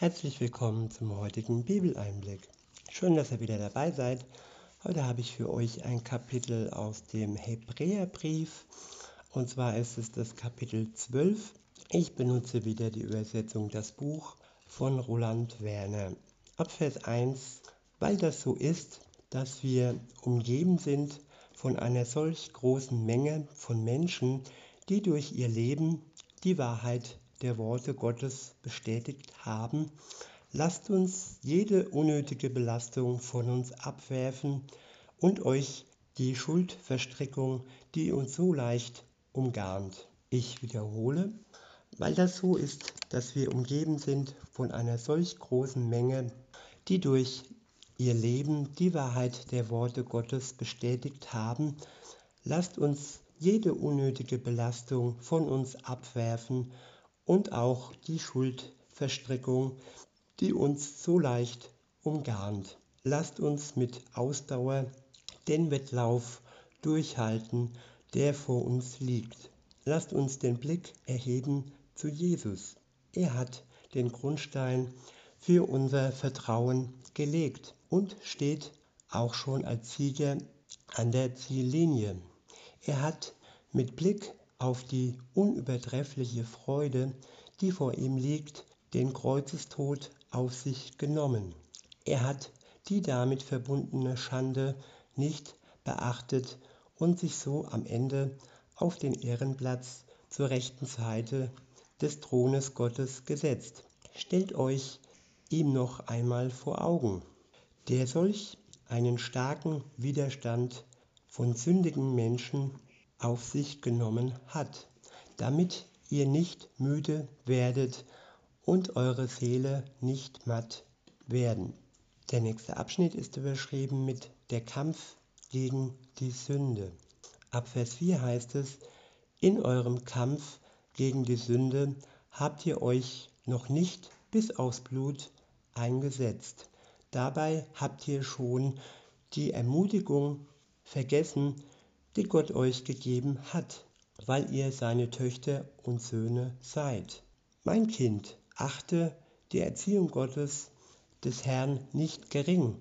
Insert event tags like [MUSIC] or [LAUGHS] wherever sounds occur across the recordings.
Herzlich willkommen zum heutigen Bibeleinblick. Schön, dass ihr wieder dabei seid. Heute habe ich für euch ein Kapitel aus dem Hebräerbrief und zwar ist es das Kapitel 12. Ich benutze wieder die Übersetzung Das Buch von Roland Werner. Ab Vers 1, weil das so ist, dass wir umgeben sind von einer solch großen Menge von Menschen, die durch ihr Leben die Wahrheit der Worte Gottes bestätigt haben, lasst uns jede unnötige Belastung von uns abwerfen und euch die Schuldverstrickung, die uns so leicht umgarnt. Ich wiederhole, weil das so ist, dass wir umgeben sind von einer solch großen Menge, die durch ihr Leben die Wahrheit der Worte Gottes bestätigt haben, lasst uns jede unnötige Belastung von uns abwerfen und auch die Schuldverstrickung, die uns so leicht umgarnt. Lasst uns mit Ausdauer den Wettlauf durchhalten, der vor uns liegt. Lasst uns den Blick erheben zu Jesus. Er hat den Grundstein für unser Vertrauen gelegt und steht auch schon als Sieger an der Ziellinie. Er hat mit Blick auf die unübertreffliche Freude, die vor ihm liegt, den Kreuzestod auf sich genommen. Er hat die damit verbundene Schande nicht beachtet und sich so am Ende auf den Ehrenplatz zur rechten Seite des Thrones Gottes gesetzt. Stellt euch ihm noch einmal vor Augen, der solch einen starken Widerstand von sündigen Menschen auf sich genommen hat, damit ihr nicht müde werdet und eure Seele nicht matt werden. Der nächste Abschnitt ist überschrieben mit der Kampf gegen die Sünde. Ab Vers 4 heißt es, in eurem Kampf gegen die Sünde habt ihr euch noch nicht bis aufs Blut eingesetzt. Dabei habt ihr schon die Ermutigung vergessen, die Gott euch gegeben hat, weil ihr seine Töchter und Söhne seid. Mein Kind, achte die Erziehung Gottes des Herrn nicht gering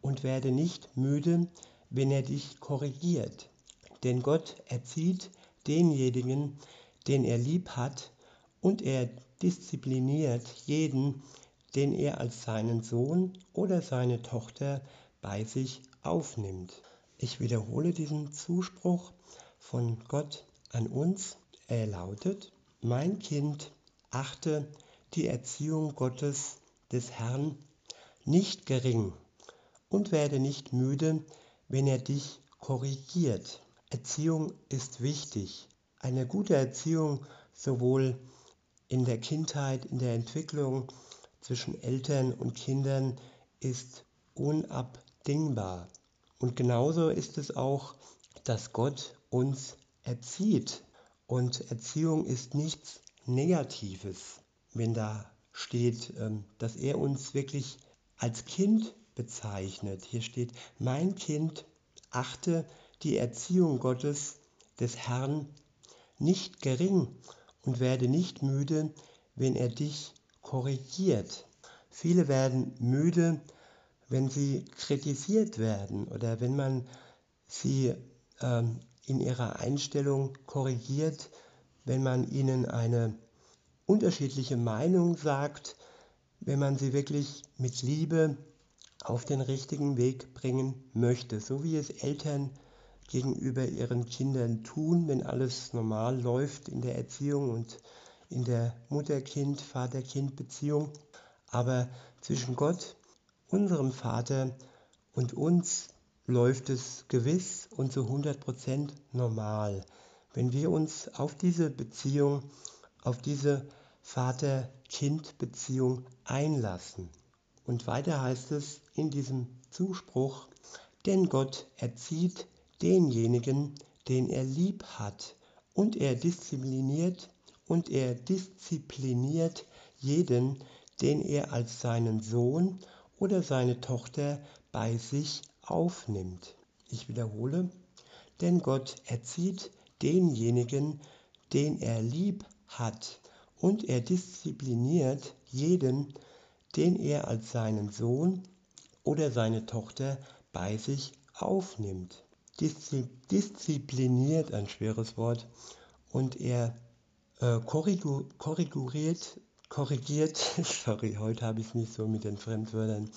und werde nicht müde, wenn er dich korrigiert. Denn Gott erzieht denjenigen, den er lieb hat, und er diszipliniert jeden, den er als seinen Sohn oder seine Tochter bei sich aufnimmt. Ich wiederhole diesen Zuspruch von Gott an uns. Er lautet, mein Kind, achte die Erziehung Gottes des Herrn nicht gering und werde nicht müde, wenn er dich korrigiert. Erziehung ist wichtig. Eine gute Erziehung sowohl in der Kindheit, in der Entwicklung zwischen Eltern und Kindern ist unabdingbar. Und genauso ist es auch, dass Gott uns erzieht. Und Erziehung ist nichts Negatives, wenn da steht, ähm, dass er uns wirklich als Kind bezeichnet. Hier steht, mein Kind, achte die Erziehung Gottes des Herrn nicht gering und werde nicht müde, wenn er dich korrigiert. Viele werden müde, wenn sie kritisiert werden oder wenn man sie ähm, in ihrer Einstellung korrigiert, wenn man ihnen eine unterschiedliche Meinung sagt, wenn man sie wirklich mit Liebe auf den richtigen Weg bringen möchte, so wie es Eltern gegenüber ihren Kindern tun, wenn alles normal läuft in der Erziehung und in der Mutter-Kind, Vater-Kind-Beziehung. Aber zwischen Gott unserem Vater und uns läuft es gewiss und zu 100% normal, wenn wir uns auf diese Beziehung, auf diese Vater-Kind-Beziehung einlassen. Und weiter heißt es in diesem Zuspruch, denn Gott erzieht denjenigen, den er lieb hat, und er diszipliniert und er diszipliniert jeden, den er als seinen Sohn oder seine Tochter bei sich aufnimmt. Ich wiederhole, denn Gott erzieht denjenigen, den er lieb hat, und er diszipliniert jeden, den er als seinen Sohn oder seine Tochter bei sich aufnimmt. Diszipliniert, ein schweres Wort, und er äh, korrigiert, korrigiert, [LAUGHS] sorry, heute habe ich es nicht so mit den Fremdwörtern,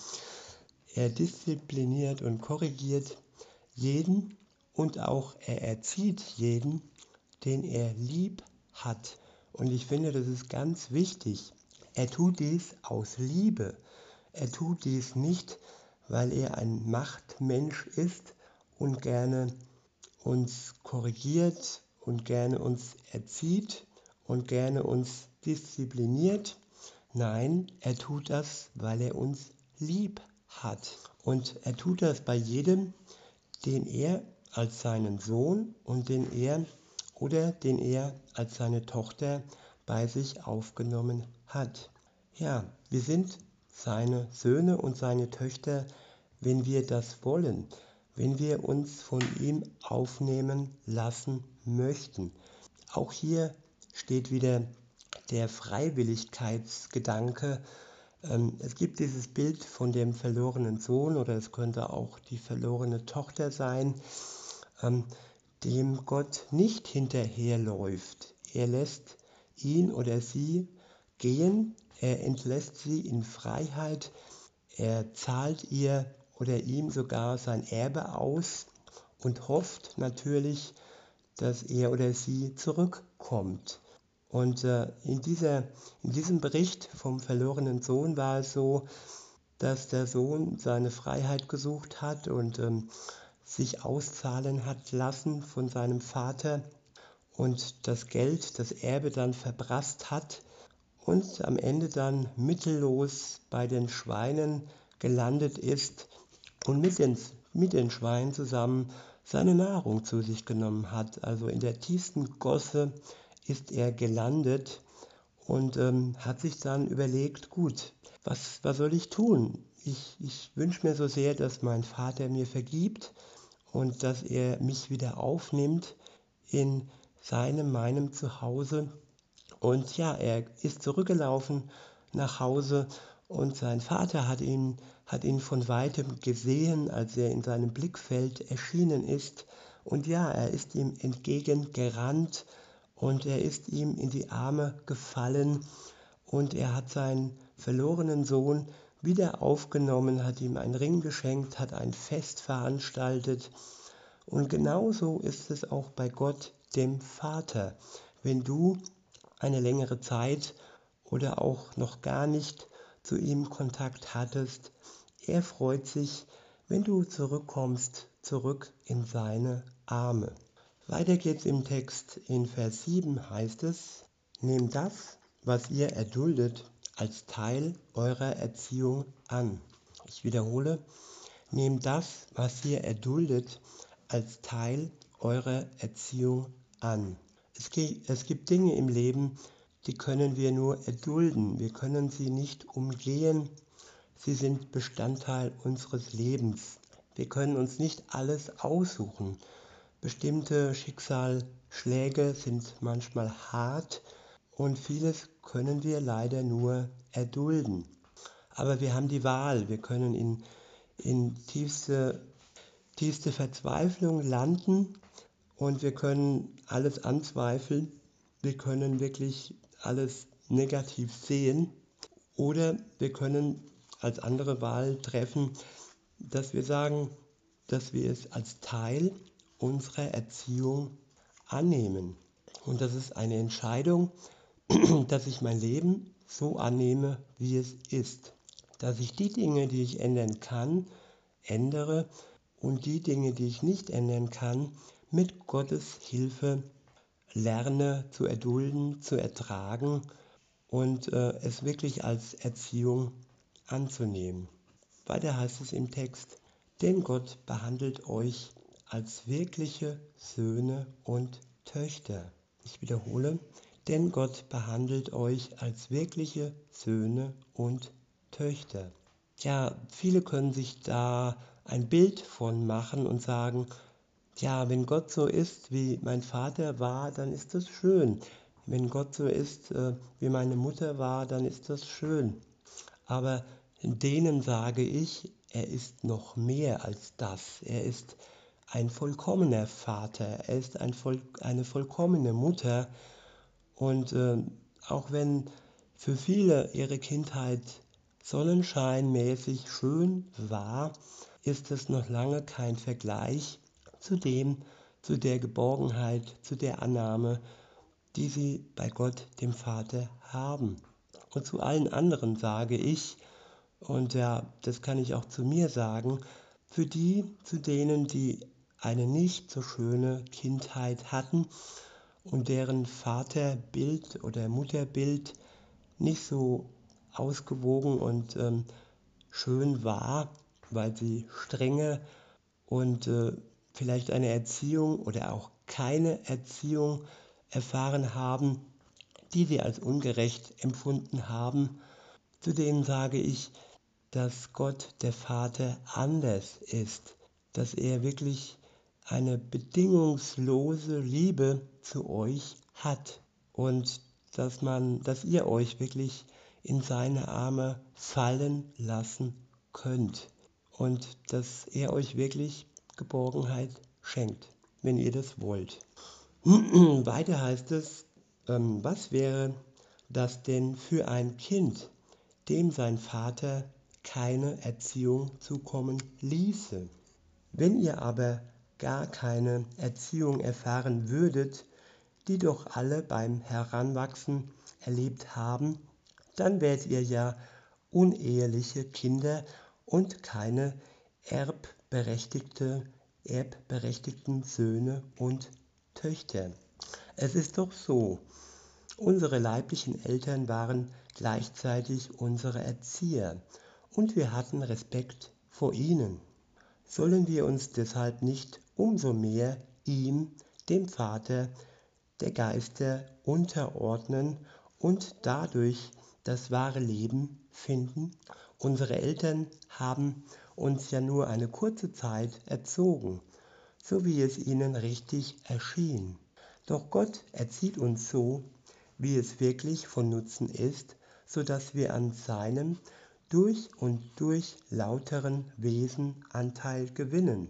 er diszipliniert und korrigiert jeden und auch er erzieht jeden, den er lieb hat. Und ich finde, das ist ganz wichtig. Er tut dies aus Liebe. Er tut dies nicht, weil er ein Machtmensch ist und gerne uns korrigiert und gerne uns erzieht und gerne uns diszipliniert. Nein, er tut das, weil er uns lieb hat. Und er tut das bei jedem, den er als seinen Sohn und den er oder den er als seine Tochter bei sich aufgenommen hat. Ja, wir sind seine Söhne und seine Töchter, wenn wir das wollen, wenn wir uns von ihm aufnehmen lassen möchten. Auch hier steht wieder der Freiwilligkeitsgedanke. Ähm, es gibt dieses Bild von dem verlorenen Sohn oder es könnte auch die verlorene Tochter sein, ähm, dem Gott nicht hinterherläuft. Er lässt ihn oder sie gehen, er entlässt sie in Freiheit, er zahlt ihr oder ihm sogar sein Erbe aus und hofft natürlich, dass er oder sie zurückkommt. Und äh, in, dieser, in diesem Bericht vom verlorenen Sohn war es so, dass der Sohn seine Freiheit gesucht hat und ähm, sich auszahlen hat lassen von seinem Vater und das Geld, das Erbe dann verprasst hat und am Ende dann mittellos bei den Schweinen gelandet ist und mit den, mit den Schweinen zusammen seine Nahrung zu sich genommen hat. Also in der tiefsten Gosse ist er gelandet und ähm, hat sich dann überlegt, gut, was, was soll ich tun? Ich, ich wünsche mir so sehr, dass mein Vater mir vergibt und dass er mich wieder aufnimmt in seinem, meinem Zuhause. Und ja, er ist zurückgelaufen nach Hause und sein Vater hat ihn, hat ihn von weitem gesehen, als er in seinem Blickfeld erschienen ist. Und ja, er ist ihm entgegengerannt und er ist ihm in die Arme gefallen und er hat seinen verlorenen Sohn wieder aufgenommen, hat ihm einen Ring geschenkt, hat ein Fest veranstaltet. Und genauso ist es auch bei Gott, dem Vater. Wenn du eine längere Zeit oder auch noch gar nicht zu ihm Kontakt hattest. Er freut sich, wenn du zurückkommst, zurück in seine Arme. Weiter geht's im Text. In Vers 7 heißt es, nehmt das, was ihr erduldet, als Teil eurer Erziehung an. Ich wiederhole, nehmt das, was ihr erduldet, als Teil eurer Erziehung an. Es, gibt Dinge im Leben, die können wir nur erdulden. Wir können sie nicht umgehen. Sie sind Bestandteil unseres Lebens. Wir können uns nicht alles aussuchen. Bestimmte Schicksalsschläge sind manchmal hart und vieles können wir leider nur erdulden. Aber wir haben die Wahl. Wir können in, in tiefste, tiefste Verzweiflung landen und wir können alles anzweifeln. Wir können wirklich alles negativ sehen. Oder wir können als andere Wahl treffen, dass wir sagen, dass wir es als Teil unserer Erziehung annehmen. Und das ist eine Entscheidung, [CLEARS THROAT] dass ich mein Leben so annehme, wie es ist. Dass ich die Dinge, die ich ändern kann, ändere und die Dinge, die ich nicht ändern kann, mit Gottes Hilfe lerne zu erdulden, zu ertragen und äh, es wirklich als Erziehung anzunehmen. Weiter heißt es im Text, denn Gott behandelt euch als wirkliche Söhne und Töchter. Ich wiederhole, denn Gott behandelt euch als wirkliche Söhne und Töchter. Ja, viele können sich da ein Bild von machen und sagen, ja, wenn Gott so ist, wie mein Vater war, dann ist das schön. Wenn Gott so ist, äh, wie meine Mutter war, dann ist das schön. aber denen sage ich, er ist noch mehr als das. Er ist ein vollkommener Vater, er ist ein voll, eine vollkommene Mutter. Und äh, auch wenn für viele ihre Kindheit sonnenscheinmäßig schön war, ist es noch lange kein Vergleich zu dem, zu der Geborgenheit, zu der Annahme, die sie bei Gott, dem Vater, haben. Und zu allen anderen sage ich, und ja, das kann ich auch zu mir sagen, für die, zu denen, die eine nicht so schöne Kindheit hatten und deren Vaterbild oder Mutterbild nicht so ausgewogen und ähm, schön war, weil sie strenge und äh, vielleicht eine Erziehung oder auch keine Erziehung erfahren haben, die sie als ungerecht empfunden haben. Zudem sage ich, dass Gott der Vater anders ist, dass er wirklich eine bedingungslose Liebe zu euch hat und dass man, dass ihr euch wirklich in seine Arme fallen lassen könnt und dass er euch wirklich Geborgenheit schenkt, wenn ihr das wollt. [CLEARS THROAT] Weiter heißt es, ähm, was wäre das denn für ein Kind, dem sein Vater keine Erziehung zukommen ließe? Wenn ihr aber gar keine Erziehung erfahren würdet, die doch alle beim Heranwachsen erlebt haben, dann wärt ihr ja uneheliche Kinder und keine erbberechtigte, erbberechtigten Söhne und Töchter. Es ist doch so, unsere leiblichen Eltern waren gleichzeitig unsere Erzieher und wir hatten Respekt vor ihnen. Sollen wir uns deshalb nicht umso mehr ihm, dem Vater der Geister, unterordnen und dadurch das wahre Leben finden? Unsere Eltern haben uns ja nur eine kurze Zeit erzogen, so wie es ihnen richtig erschien. Doch Gott erzieht uns so, wie es wirklich von Nutzen ist, so dass wir an seinem durch und durch lauteren Wesen Anteil gewinnen.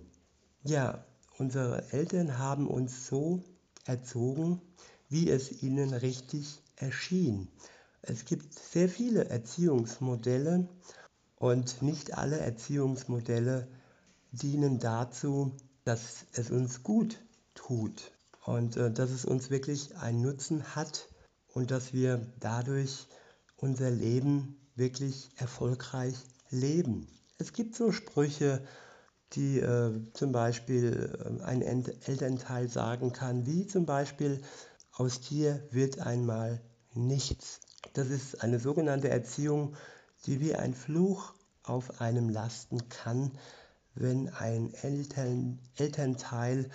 Ja, unsere Eltern haben uns so erzogen, wie es ihnen richtig erschien. Es gibt sehr viele Erziehungsmodelle und nicht alle Erziehungsmodelle dienen dazu, dass es uns gut tut und äh, dass es uns wirklich einen Nutzen hat und dass wir dadurch unser Leben wirklich erfolgreich leben. Es gibt so Sprüche, die äh, zum Beispiel äh, ein Elternteil sagen kann, wie zum Beispiel, aus dir wird einmal nichts. Das ist eine sogenannte Erziehung, die wie ein Fluch auf einem lasten kann, wenn ein Eltern, Elternteil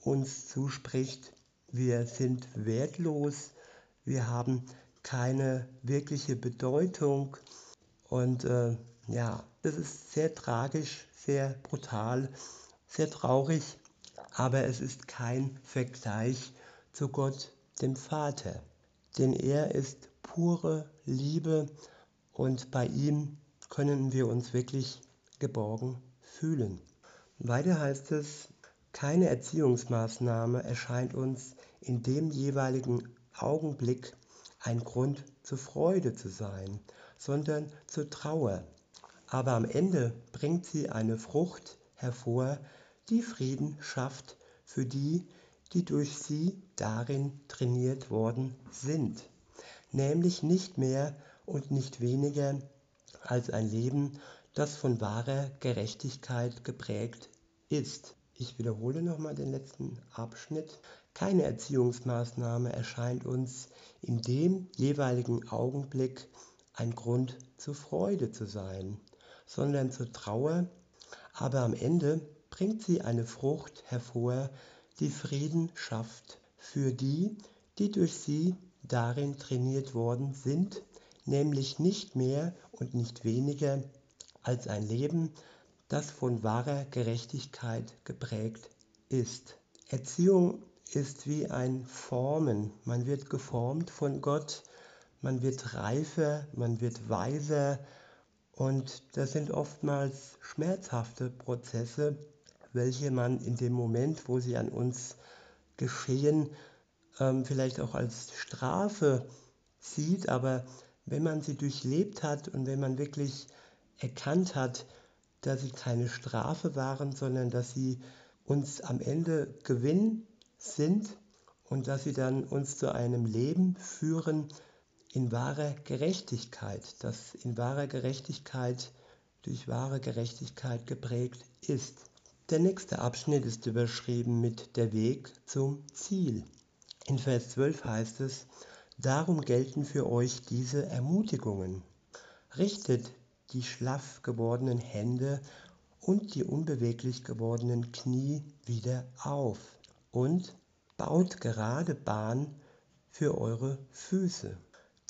uns zuspricht, wir sind wertlos, wir haben keine wirkliche Bedeutung und äh, ja, das ist sehr tragisch, sehr brutal, sehr traurig, aber es ist kein Vergleich zu Gott, dem Vater, denn er ist pure Liebe und bei ihm können wir uns wirklich geborgen fühlen. Weiter heißt es, keine Erziehungsmaßnahme erscheint uns in dem jeweiligen Augenblick ein Grund zur Freude zu sein, sondern zur Trauer. Aber am Ende bringt sie eine Frucht hervor, die Frieden schafft für die, die durch sie darin trainiert worden sind, nämlich nicht mehr und nicht weniger als ein Leben, das von wahrer Gerechtigkeit geprägt ist. Ich wiederhole nochmal den letzten Abschnitt. Keine Erziehungsmaßnahme erscheint uns in dem jeweiligen Augenblick ein Grund zur Freude zu sein, sondern zur Trauer, aber am Ende bringt sie eine Frucht hervor, die Frieden schafft für die, die durch sie darin trainiert worden sind, nämlich nicht mehr und nicht weniger als ein Leben, das von wahrer Gerechtigkeit geprägt ist. Erziehung ist wie ein Formen. Man wird geformt von Gott, man wird reifer, man wird weiser Und das sind oftmals schmerzhafte Prozesse, welche man in dem Moment, wo sie an uns geschehen, ähm, vielleicht auch als Strafe sieht, aber wenn man sie durchlebt hat und wenn man wirklich erkannt hat, dass sie keine Strafe waren, sondern dass sie uns am Ende Gewinn sind und dass sie dann uns zu einem Leben führen in wahrer Gerechtigkeit, das in wahrer Gerechtigkeit durch wahre Gerechtigkeit geprägt ist. Der nächste Abschnitt ist überschrieben mit der Weg zum Ziel. In Vers 12 heißt es, Darum gelten für euch diese Ermutigungen. Richtet die schlaff gewordenen Hände und die unbeweglich gewordenen Knie wieder auf und baut gerade Bahn für eure Füße,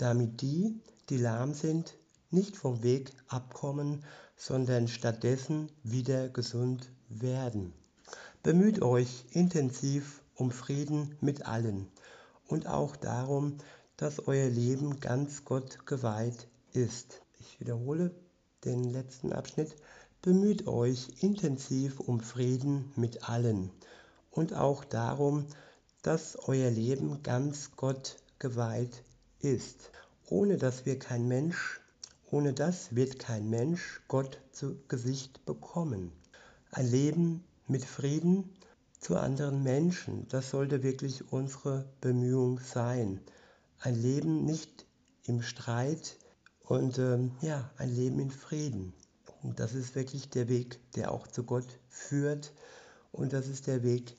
damit die, die lahm sind, nicht vom Weg abkommen, sondern stattdessen wieder gesund werden. Bemüht euch intensiv um Frieden mit allen und auch darum, dass euer Leben ganz Gott geweiht ist. Ich wiederhole den letzten Abschnitt. Bemüht euch intensiv um Frieden mit allen und auch darum, dass euer Leben ganz Gott geweiht ist. Ohne dass wir kein Mensch, ohne das wird kein Mensch Gott zu Gesicht bekommen. Ein Leben mit Frieden zu anderen Menschen, das sollte wirklich unsere Bemühung sein ein Leben nicht im Streit und ähm, ja, ein Leben in Frieden. Und das ist wirklich der Weg, der auch zu Gott führt. Und das ist der Weg,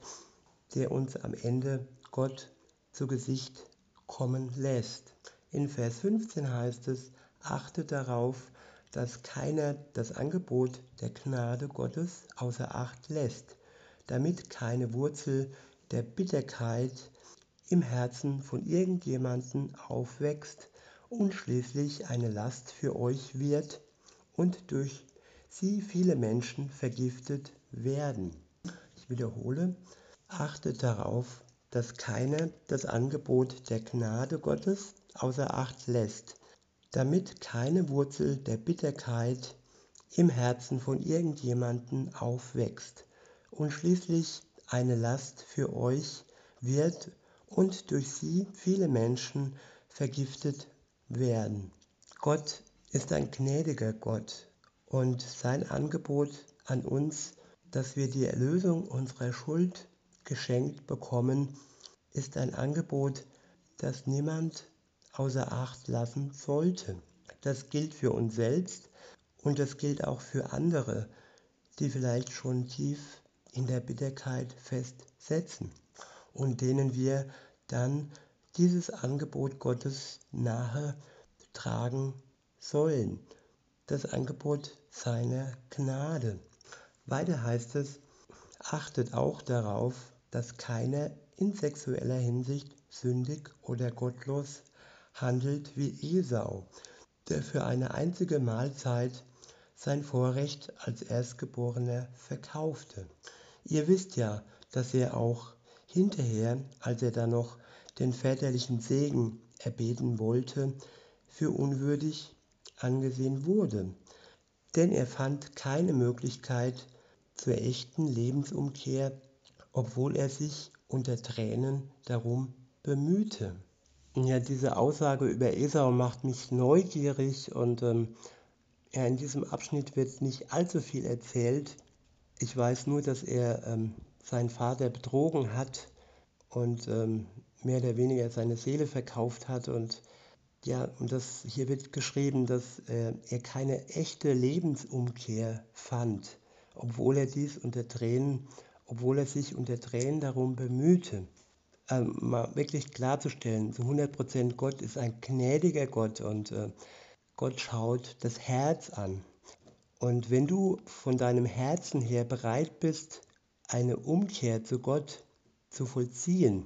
der uns am Ende Gott zu Gesicht kommen lässt. In Vers 15 heißt es, achtet darauf, dass keiner das Angebot der Gnade Gottes außer Acht lässt, damit keine Wurzel der Bitterkeit im Herzen von irgendjemandem aufwächst und schließlich eine Last für euch wird und durch sie viele Menschen vergiftet werden. Ich wiederhole, achtet darauf, dass keiner das Angebot der Gnade Gottes außer Acht lässt, damit keine Wurzel der Bitterkeit im Herzen von irgendjemandem aufwächst und schließlich eine Last für euch wird und durch sie viele Menschen vergiftet werden. Gott ist ein gnädiger Gott und sein Angebot an uns, dass wir die Erlösung unserer Schuld geschenkt bekommen, ist ein Angebot, das niemand außer Acht lassen sollte. Das gilt für uns selbst und das gilt auch für andere, die vielleicht schon tief in der Bitterkeit festsetzen und denen wir dann dieses Angebot Gottes nahe tragen sollen. Das Angebot seiner Gnade. Weiter heißt es, achtet auch darauf, dass keiner in sexueller Hinsicht sündig oder gottlos handelt wie Esau, der für eine einzige Mahlzeit sein Vorrecht als Erstgeborener verkaufte. Ihr wisst ja, dass er auch hinterher, als er dann noch den väterlichen Segen erbeten wollte, für unwürdig angesehen wurde. Denn er fand keine Möglichkeit zur echten Lebensumkehr, obwohl er sich unter Tränen darum bemühte. Ja, diese Aussage über Esau macht mich neugierig und ähm, ja, in diesem Abschnitt wird nicht allzu viel erzählt. Ich weiß nur, dass er ähm, seinen Vater betrogen hat und ähm, mehr oder weniger seine Seele verkauft hat. Und ja, und das hier wird geschrieben, dass äh, er keine echte Lebensumkehr fand, obwohl er dies unter Tränen, obwohl er sich unter Tränen darum bemühte. Ähm, mal wirklich klarzustellen, zu 100 Prozent Gott ist ein gnädiger Gott und äh, Gott schaut das Herz an. Und wenn du von deinem Herzen her bereit bist, eine Umkehr zu Gott zu vollziehen.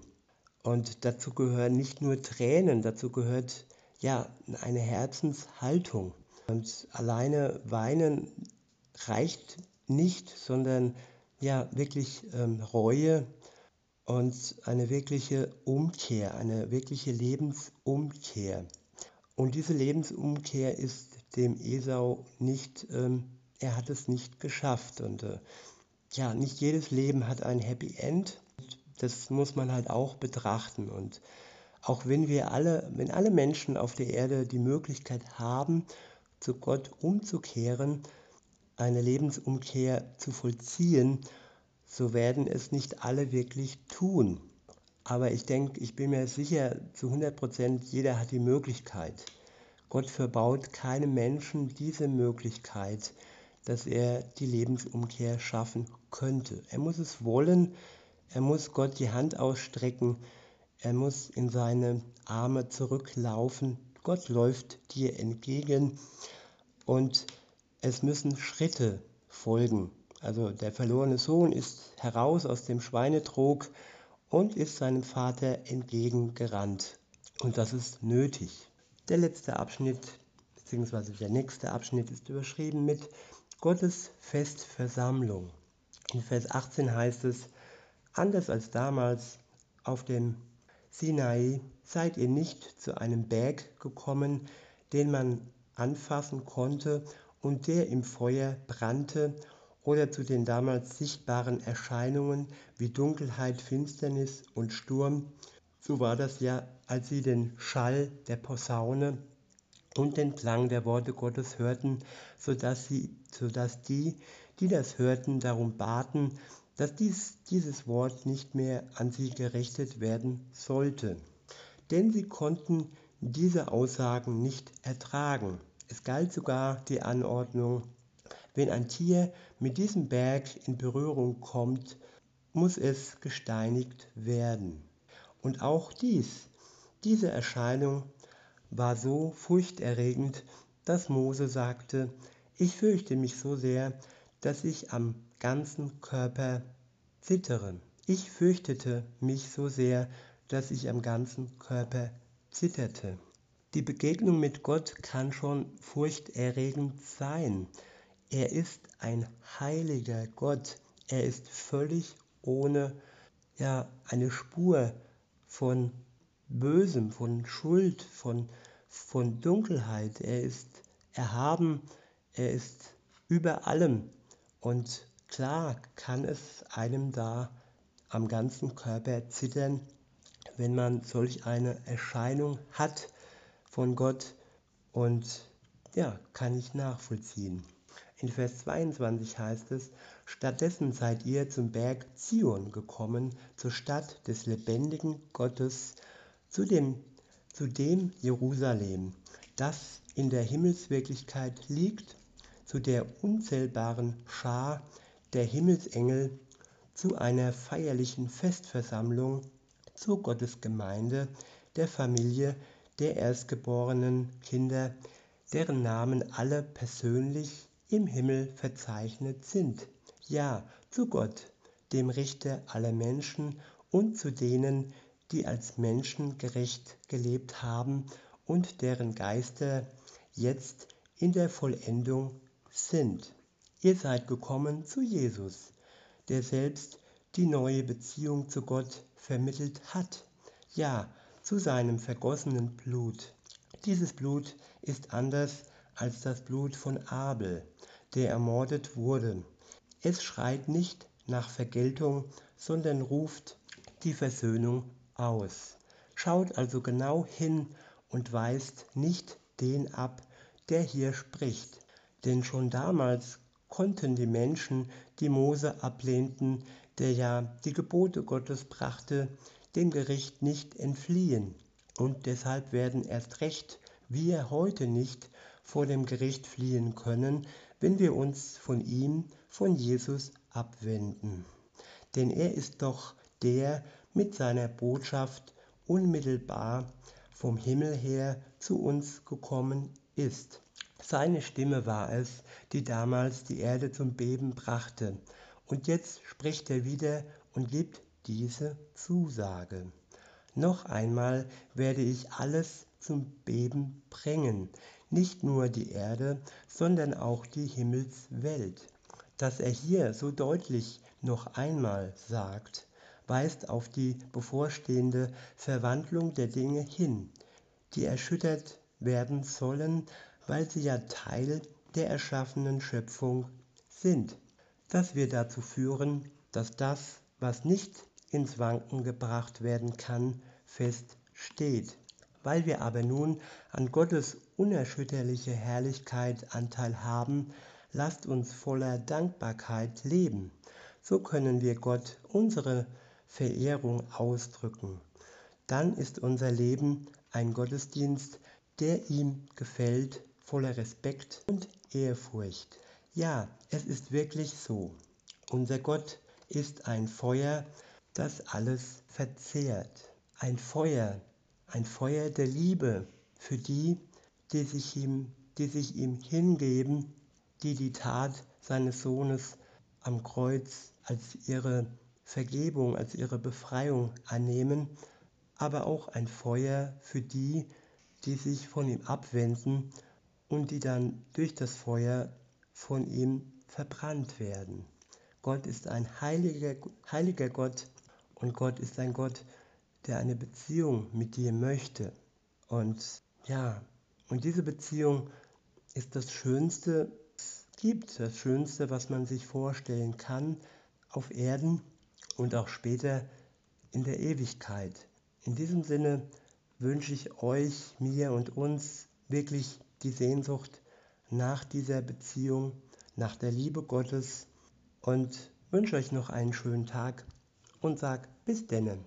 Und dazu gehören nicht nur Tränen, dazu gehört ja eine Herzenshaltung. Und alleine weinen reicht nicht, sondern ja wirklich ähm, Reue und eine wirkliche Umkehr, eine wirkliche Lebensumkehr. Und diese Lebensumkehr ist dem Esau nicht, ähm, er hat es nicht geschafft. Und äh, ja, nicht jedes Leben hat ein Happy End. Das muss man halt auch betrachten. Und auch wenn wir alle, wenn alle Menschen auf der Erde die Möglichkeit haben, zu Gott umzukehren, eine Lebensumkehr zu vollziehen, so werden es nicht alle wirklich tun. Aber ich denke, ich bin mir sicher, zu 100 Prozent, jeder hat die Möglichkeit. Gott verbaut keinem Menschen diese Möglichkeit, dass er die Lebensumkehr schaffen könnte. Er muss es wollen, er muss Gott die Hand ausstrecken, er muss in seine Arme zurücklaufen. Gott läuft dir entgegen und es müssen Schritte folgen. Also der verlorene Sohn ist heraus aus dem Schweinetrog und ist seinem Vater entgegengerannt. Und das ist nötig. Der letzte Abschnitt, beziehungsweise der nächste Abschnitt ist überschrieben mit Gottes Festversammlung. In Vers 18 heißt es, anders als damals auf dem Sinai seid ihr nicht zu einem Berg gekommen, den man anfassen konnte und der im Feuer brannte, oder zu den damals sichtbaren Erscheinungen wie Dunkelheit, Finsternis und Sturm. So war das ja, als sie den Schall der Posaune und den Klang der Worte Gottes hörten, sodass, sie, sodass die, die das hörten, darum baten, dass dies, dieses Wort nicht mehr an sie gerichtet werden sollte. Denn sie konnten diese Aussagen nicht ertragen. Es galt sogar die Anordnung, wenn ein Tier mit diesem Berg in Berührung kommt, muss es gesteinigt werden. Und auch dies, diese Erscheinung war so furchterregend, dass Mose sagte, ich fürchte mich so sehr, dass ich am ganzen Körper zittere. Ich fürchtete mich so sehr, dass ich am ganzen Körper zitterte. Die Begegnung mit Gott kann schon furchterregend sein. Er ist ein heiliger Gott. Er ist völlig ohne ja, eine Spur von Bösem, von Schuld, von, von Dunkelheit. Er ist erhaben, er ist über allem. Und klar kann es einem da am ganzen Körper zittern, wenn man solch eine Erscheinung hat von Gott. Und ja, kann ich nachvollziehen. In Vers 22 heißt es, stattdessen seid ihr zum Berg Zion gekommen, zur Stadt des lebendigen Gottes, zu dem, zu dem Jerusalem, das in der Himmelswirklichkeit liegt, zu der unzählbaren Schar der Himmelsengel, zu einer feierlichen Festversammlung, zur Gottesgemeinde, der Familie der erstgeborenen Kinder, deren Namen alle persönlich im Himmel verzeichnet sind. Ja, zu Gott, dem Richter aller Menschen und zu denen, die als Menschen gerecht gelebt haben und deren Geister jetzt in der Vollendung sind. Ihr seid gekommen zu Jesus, der selbst die neue Beziehung zu Gott vermittelt hat. Ja, zu seinem vergossenen Blut. Dieses Blut ist anders als das Blut von Abel, der ermordet wurde. Es schreit nicht nach Vergeltung, sondern ruft die Versöhnung aus. Schaut also genau hin und weist nicht den ab, der hier spricht. Denn schon damals konnten die Menschen, die Mose ablehnten, der ja die Gebote Gottes brachte, dem Gericht nicht entfliehen. Und deshalb werden erst recht wir heute nicht vor dem Gericht fliehen können, wenn wir uns von ihm, von Jesus abwenden. Denn er ist doch der mit seiner Botschaft unmittelbar vom Himmel her zu uns gekommen ist. Seine Stimme war es, die damals die Erde zum Beben brachte. Und jetzt spricht er wieder und gibt diese Zusage. Noch einmal werde ich alles zum Beben bringen, nicht nur die Erde, sondern auch die Himmelswelt. Dass er hier so deutlich noch einmal sagt, weist auf die bevorstehende Verwandlung der Dinge hin, die erschüttert werden sollen, weil sie ja Teil der erschaffenen Schöpfung sind. Das wird dazu führen, dass das, was nicht ins Wanken gebracht werden kann, fest steht. Weil wir aber nun an Gottes unerschütterliche Herrlichkeit Anteil haben, lasst uns voller Dankbarkeit leben. So können wir Gott unsere Verehrung ausdrücken. Dann ist unser Leben ein Gottesdienst, der ihm gefällt, voller Respekt und Ehrfurcht. Ja, es ist wirklich so. Unser Gott ist ein Feuer, das alles verzehrt. Ein Feuer, ein Feuer der Liebe für die, die sich ihm, die sich ihm hingeben, die die Tat seines Sohnes am Kreuz als ihre Vergebung, als ihre Befreiung annehmen, aber auch ein Feuer für die, die sich von ihm abwenden und die dann durch das Feuer von ihm verbrannt werden. Gott ist ein heiliger, heiliger Gott und Gott ist ein Gott, der eine Beziehung mit dir möchte. Und ja, und diese Beziehung ist das Schönste, es gibt das Schönste, was man sich vorstellen kann auf Erden und auch später in der Ewigkeit. In diesem Sinne wünsche ich euch, mir und uns wirklich die Sehnsucht nach dieser Beziehung, nach der Liebe Gottes und wünsche euch noch einen schönen Tag und sag bis denne.